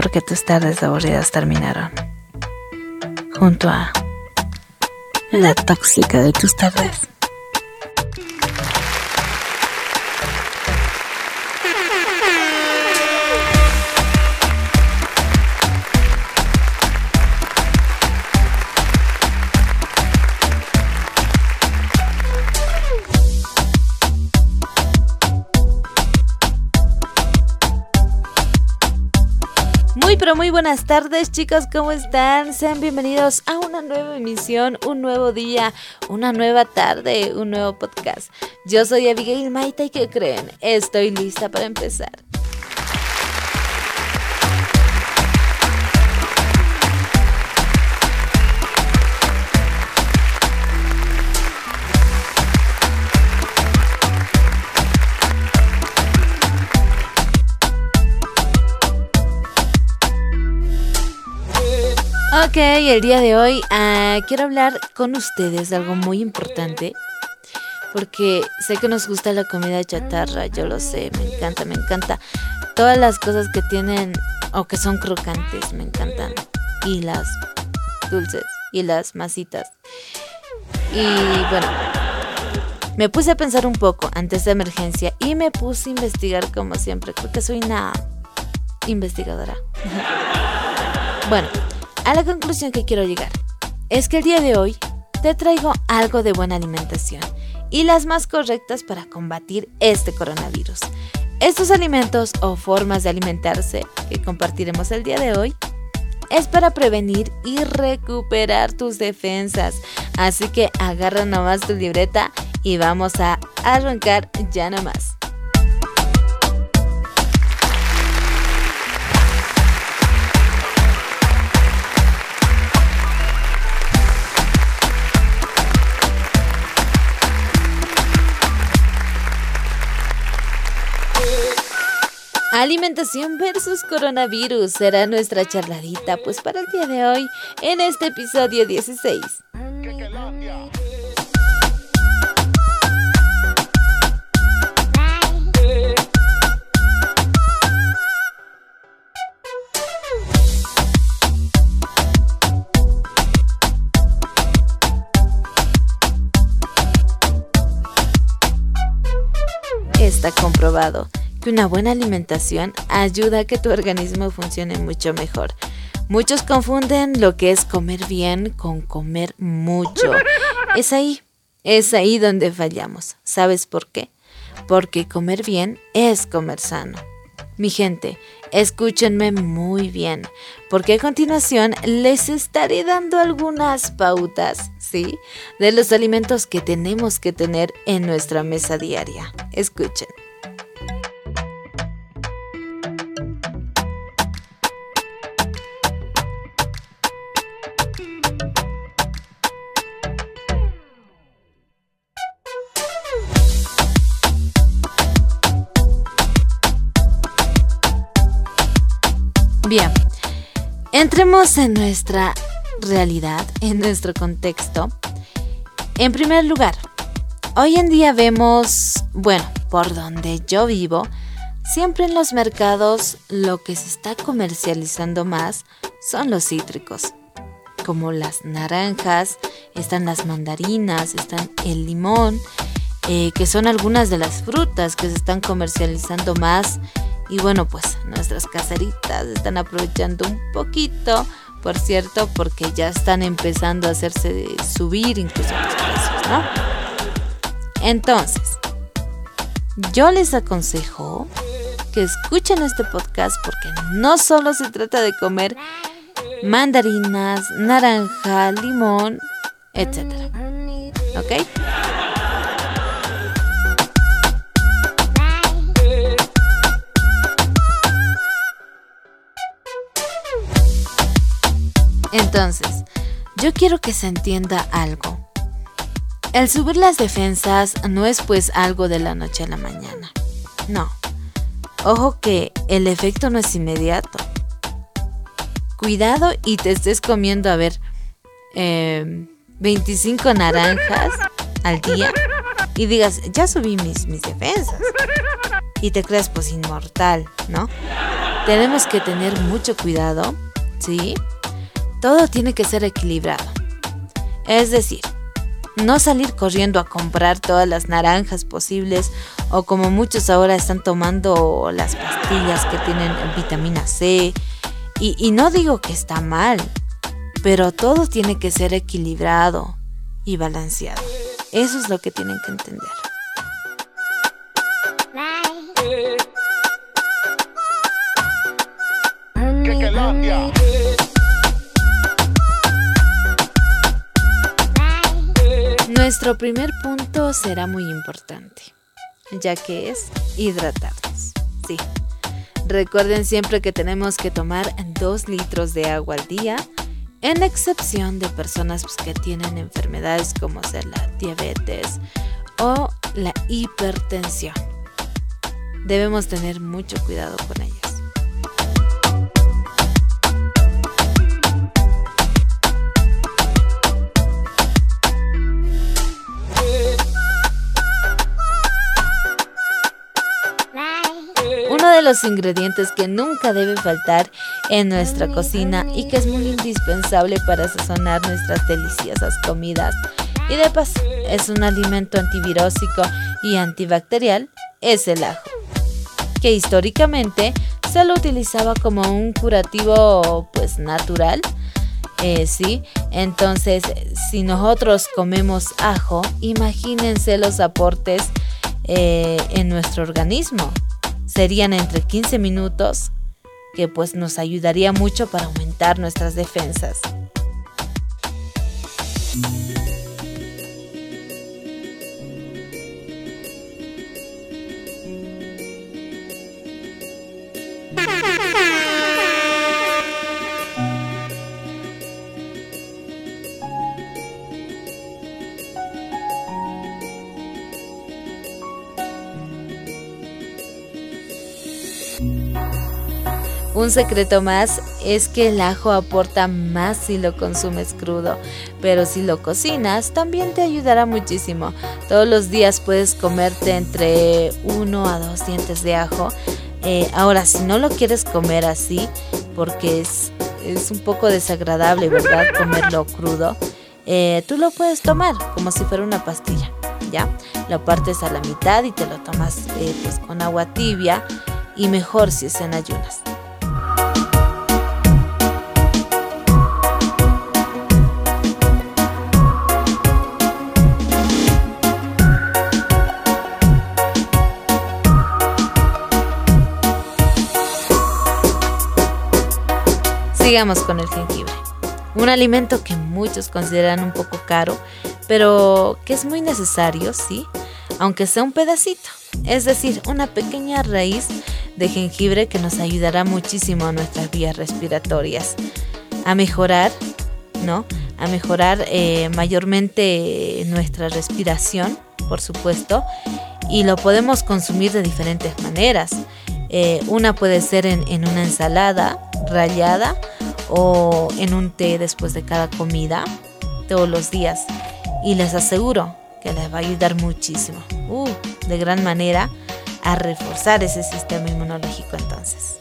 porque tus tardes aburridas terminaron. Junto a la tóxica de tus tardes. Muy buenas tardes chicos, ¿cómo están? Sean bienvenidos a una nueva emisión, un nuevo día, una nueva tarde, un nuevo podcast. Yo soy Abigail Maita y ¿qué creen? Estoy lista para empezar. Ok, el día de hoy ah, quiero hablar con ustedes de algo muy importante. Porque sé que nos gusta la comida chatarra, yo lo sé, me encanta, me encanta. Todas las cosas que tienen o que son crocantes, me encantan. Y las dulces y las masitas. Y bueno, me puse a pensar un poco antes de emergencia y me puse a investigar como siempre. Creo que soy una investigadora. bueno, a la conclusión que quiero llegar es que el día de hoy te traigo algo de buena alimentación y las más correctas para combatir este coronavirus. Estos alimentos o formas de alimentarse que compartiremos el día de hoy es para prevenir y recuperar tus defensas. Así que agarra nomás tu libreta y vamos a arrancar ya nomás. Alimentación versus coronavirus será nuestra charladita, pues para el día de hoy, en este episodio 16. Está comprobado que una buena alimentación ayuda a que tu organismo funcione mucho mejor. Muchos confunden lo que es comer bien con comer mucho. Es ahí, es ahí donde fallamos. ¿Sabes por qué? Porque comer bien es comer sano. Mi gente, escúchenme muy bien, porque a continuación les estaré dando algunas pautas, ¿sí? De los alimentos que tenemos que tener en nuestra mesa diaria. Escuchen. Entremos en nuestra realidad, en nuestro contexto. En primer lugar, hoy en día vemos, bueno, por donde yo vivo, siempre en los mercados lo que se está comercializando más son los cítricos, como las naranjas, están las mandarinas, están el limón, eh, que son algunas de las frutas que se están comercializando más y bueno, pues nuestras caseritas están aprovechando un poquito, por cierto, porque ya están empezando a hacerse subir incluso los precios, ¿no? Entonces, yo les aconsejo que escuchen este podcast porque no solo se trata de comer mandarinas, naranja, limón, etc. ¿Ok? Entonces, yo quiero que se entienda algo. El subir las defensas no es pues algo de la noche a la mañana. No. Ojo que el efecto no es inmediato. Cuidado y te estés comiendo, a ver, 25 em, naranjas al día y digas, ya subí mis defensas. Y te creas pues inmortal, ¿no? tenemos que tener mucho cuidado, ¿sí? Todo tiene que ser equilibrado. Es decir, no salir corriendo a comprar todas las naranjas posibles o como muchos ahora están tomando las pastillas que tienen vitamina C. Y, y no digo que está mal, pero todo tiene que ser equilibrado y balanceado. Eso es lo que tienen que entender. Nuestro primer punto será muy importante, ya que es hidratarnos. Recuerden siempre que tenemos que tomar 2 litros de agua al día, en excepción de personas pues, que tienen enfermedades como ser la diabetes o la hipertensión. Debemos tener mucho cuidado con ellas. Los ingredientes que nunca debe faltar en nuestra cocina y que es muy indispensable para sazonar nuestras deliciosas comidas y de paso es un alimento antivirósico y antibacterial es el ajo, que históricamente se lo utilizaba como un curativo pues natural. Eh, sí, entonces si nosotros comemos ajo, imagínense los aportes eh, en nuestro organismo serían entre 15 minutos, que pues nos ayudaría mucho para aumentar nuestras defensas. Un secreto más es que el ajo aporta más si lo consumes crudo, pero si lo cocinas también te ayudará muchísimo. Todos los días puedes comerte entre uno a dos dientes de ajo. Eh, ahora, si no lo quieres comer así, porque es, es un poco desagradable, ¿verdad? Comerlo crudo, eh, tú lo puedes tomar como si fuera una pastilla, ¿ya? Lo partes a la mitad y te lo tomas eh, pues con agua tibia y mejor si es en ayunas. Sigamos con el jengibre. Un alimento que muchos consideran un poco caro, pero que es muy necesario, sí, aunque sea un pedacito. Es decir, una pequeña raíz de jengibre que nos ayudará muchísimo a nuestras vías respiratorias, a mejorar, ¿no? A mejorar eh, mayormente nuestra respiración, por supuesto, y lo podemos consumir de diferentes maneras. Eh, una puede ser en, en una ensalada rallada o en un té después de cada comida todos los días y les aseguro que les va a ayudar muchísimo, uh, de gran manera, a reforzar ese sistema inmunológico entonces.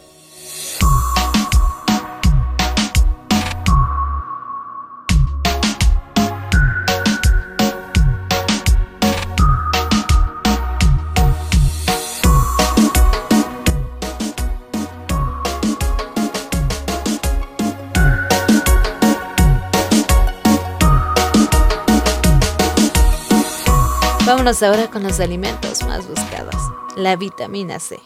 Vámonos ahora con los alimentos más buscados, la vitamina C.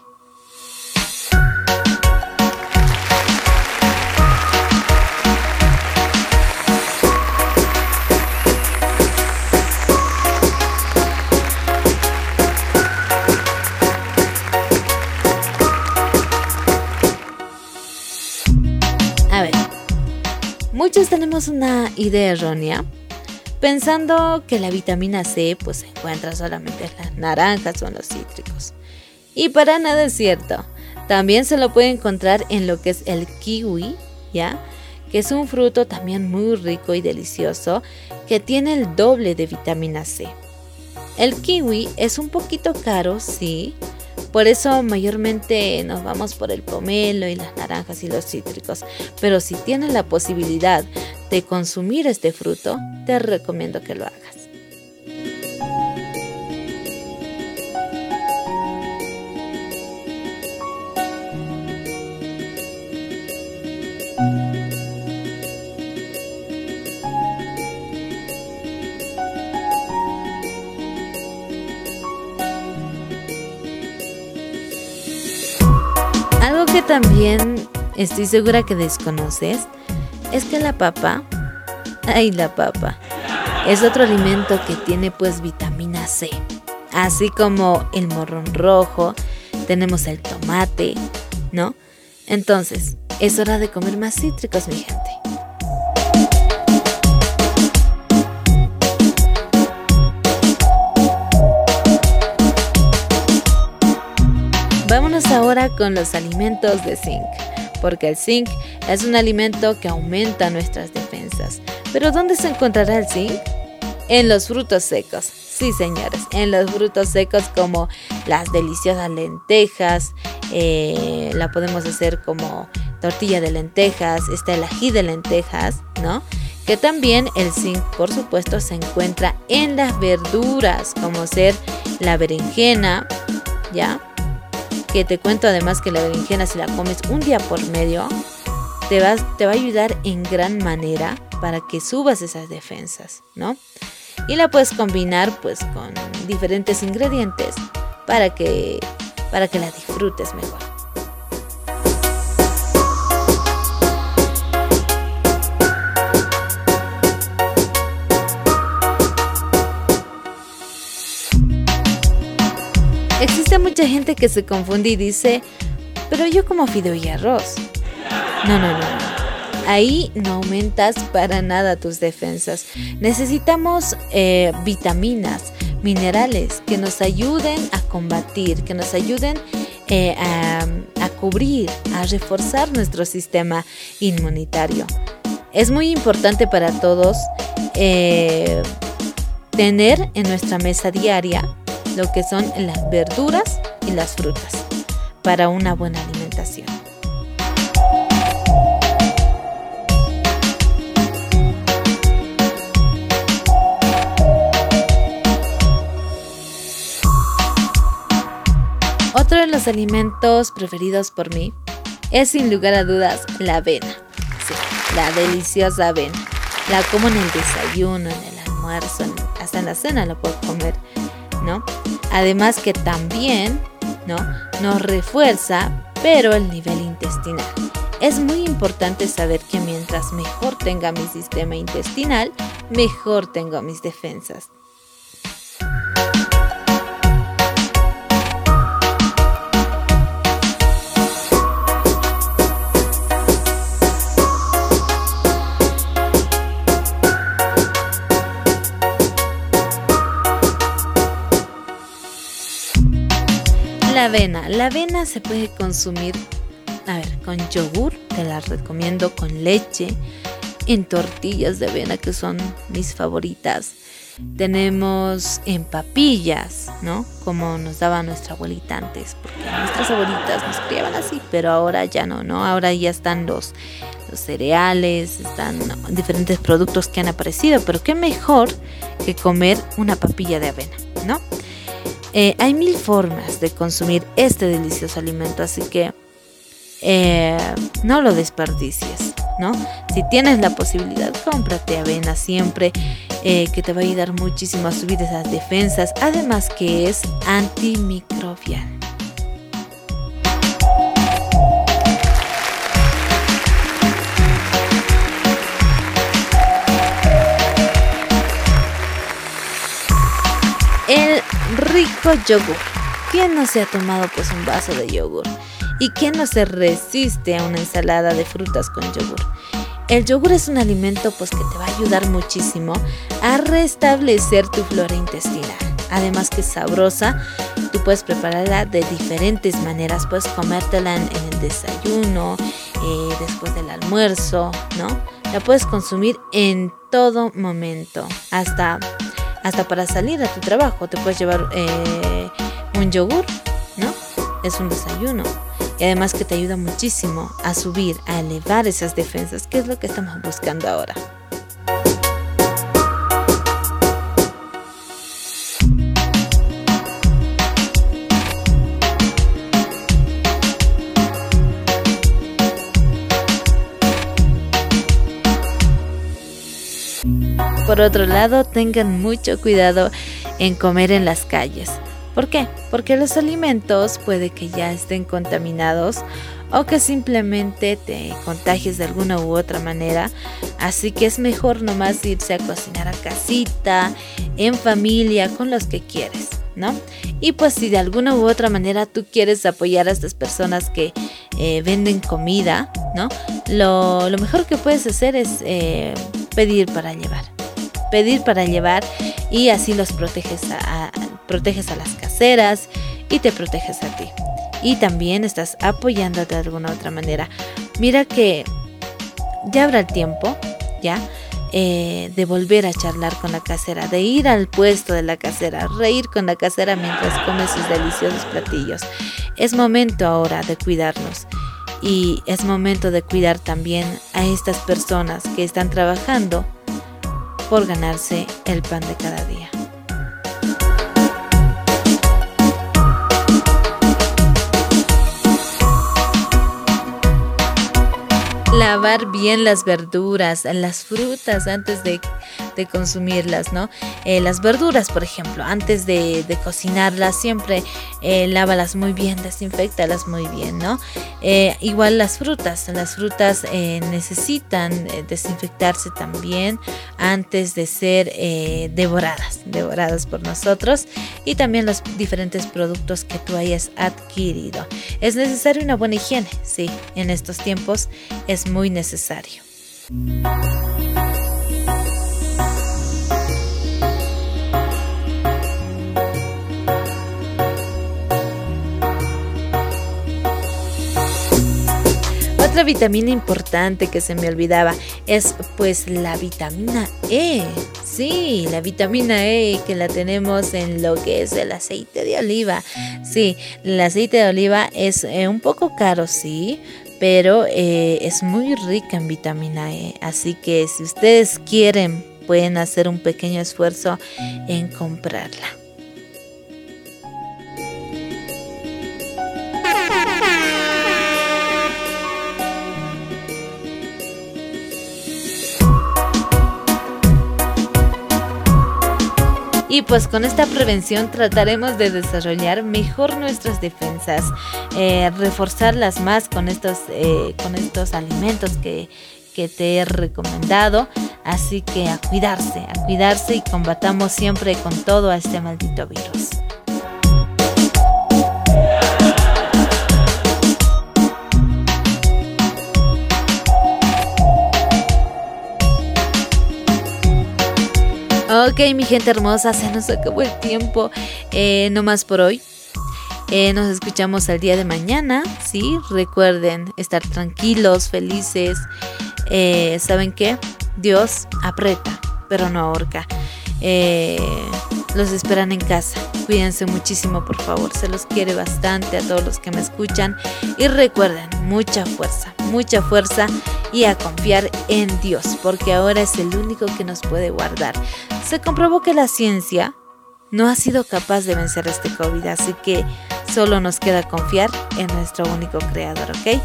A ver, muchos tenemos una idea errónea pensando que la vitamina C pues se encuentra solamente en las naranjas o en los cítricos. Y para nada es cierto. También se lo puede encontrar en lo que es el kiwi, ¿ya? Que es un fruto también muy rico y delicioso que tiene el doble de vitamina C. El kiwi es un poquito caro, sí, Por eso mayormente nos vamos por el pomelo y las naranjas y los cítricos. Pero si tienes la posibilidad de consumir este fruto, te recomiendo que lo hagas. que también estoy segura que desconoces es que la papa, ay la papa, es otro alimento que tiene pues vitamina C. Así como el morrón rojo, tenemos el tomate, ¿no? Entonces, es hora de comer más cítricos, mi gente. Vámonos ahora con los alimentos de zinc, porque el zinc es un alimento que aumenta nuestras defensas. Pero ¿dónde se encontrará el zinc? En los frutos secos. Sí, señores, en los frutos secos como las deliciosas lentejas, eh, la podemos hacer como tortilla de lentejas, está el ají de lentejas, ¿no? Que también el zinc, por supuesto, se encuentra en las verduras, como ser la berenjena, ¿ya? Que te cuento además que la berenjena si la comes un día por medio, te, te va a ayudar en gran manera para que subas esas defensas, ¿no? Y la puedes combinar pues con diferentes ingredientes para que, para que la disfrutes mejor. Mucha gente que se confunde y dice, pero yo como fideo y arroz. No, no, no. Ahí no aumentas para nada tus defensas. Necesitamos eh, vitaminas, minerales que nos ayuden a combatir, que nos ayuden eh, a, cubrir, a reforzar nuestro sistema inmunitario. Es muy importante para todos eh, tener en nuestra mesa diaria lo que son las verduras y las frutas para una buena alimentación. Otro de los alimentos preferidos por mí es sin lugar a dudas la avena. Sí, la deliciosa avena. La como en el desayuno, en el almuerzo, hasta en la cena la puedo comer Además que también, ¿no? Nos refuerza, pero el nivel intestinal. Es muy importante saber que mientras mejor tenga mi sistema intestinal, mejor tengo mis defensas. La avena. La avena se puede consumir, a ver, con yogur, te la recomiendo con leche, en tortillas de avena que son mis favoritas. Tenemos en papillas, ¿no? Como nos daba nuestra abuelita antes, porque nuestras abuelitas nos criaban así, pero ahora ya no, ¿no? Ahora ya están los, cereales, están diferentes productos que han aparecido, pero qué mejor que comer una papilla de avena, ¿no? Eh, hay mil formas de consumir este delicioso alimento, así que eh, no lo desperdicies, ¿no? Si tienes la posibilidad, cómprate avena siempre, eh, que te va a ayudar muchísimo a subir esas defensas, además que es antimicrobial. Yogur. ¿Quién no se ha tomado pues un vaso de yogur? ¿Y quién no se resiste a una ensalada de frutas con yogur? El yogur es un alimento pues que te va a ayudar muchísimo a restablecer tu flora intestinal. Además que es sabrosa, tú puedes prepararla de diferentes maneras. Puedes comértela en, el desayuno, eh, después del almuerzo, ¿no? La puedes consumir en todo momento, hasta hasta para salir a tu trabajo te puedes llevar eh, un yogur, ¿no? es un desayuno. Y además que te ayuda muchísimo a subir, a elevar esas defensas, que es lo que estamos buscando ahora. Por otro lado, tengan mucho cuidado en comer en las calles. ¿Por qué? Porque los alimentos puede que ya estén contaminados o que simplemente te contagies de alguna u otra manera. Así que es mejor nomás irse a cocinar a casita, en familia, con los que quieres, ¿no? Y pues si de alguna u otra manera tú quieres apoyar a estas personas que eh, venden comida, ¿no? Lo, mejor que puedes hacer es eh, pedir para llevar pedir para llevar y así los proteges a, proteges a las caseras y te proteges a ti. Y también estás apoyando de alguna otra manera. Mira que ya habrá el tiempo, ya, eh, de volver a charlar con la casera, de ir al puesto de la casera, reír con la casera mientras come sus deliciosos platillos. Es momento ahora de cuidarnos y es momento de cuidar también a estas personas que están trabajando por ganarse el pan de cada día. lavar bien las verduras, las frutas antes de, consumirlas, ¿no? Eh, las verduras, por ejemplo, antes de, cocinarlas, siempre eh, lávalas muy bien, desinfectalas muy bien, ¿no? Eh, igual las frutas, las frutas necesitan desinfectarse también antes de ser devoradas, devoradas por nosotros y también los diferentes productos que tú hayas adquirido. Es necesaria una buena higiene, sí, en estos tiempos es muy necesario. Otra vitamina importante que se me olvidaba es pues la vitamina E. Sí, la vitamina E que la tenemos en lo que es el aceite de oliva. Sí, el aceite de oliva es eh, un poco caro, sí, pero eh, es muy rica en vitamina E. Así que si ustedes quieren, pueden hacer un pequeño esfuerzo en comprarla. Y pues con esta prevención trataremos de desarrollar mejor nuestras defensas, eh, reforzarlas más con estos, eh, con estos alimentos que, que te he recomendado. Así que a cuidarse, a cuidarse y combatamos siempre con todo a este maldito virus. Ok, mi gente hermosa, se nos acabó el tiempo. Eh, no más por hoy. Eh, nos escuchamos el día de mañana, ¿sí? Recuerden estar tranquilos, felices. Eh, ¿Saben qué? Dios aprieta, pero no ahorca. Los esperan en casa. Cuídense muchísimo, por favor. Se los quiere bastante a todos los que me escuchan. Y recuerden, mucha fuerza, mucha fuerza y a confiar en Dios, porque ahora es el único que nos puede guardar. Se comprobó que la ciencia no ha sido capaz de vencer este COVID, así que solo nos queda confiar en nuestro único creador, ¿ok?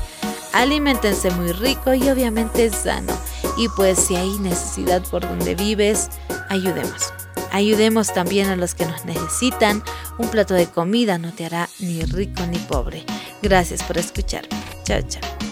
Aliméntense muy rico y obviamente sano. Y pues si hay necesidad por donde vives, ayudemos. Ayudemos también a los que nos necesitan. Un plato de comida no te hará ni rico ni pobre. Gracias por escucharme. Chao, chao.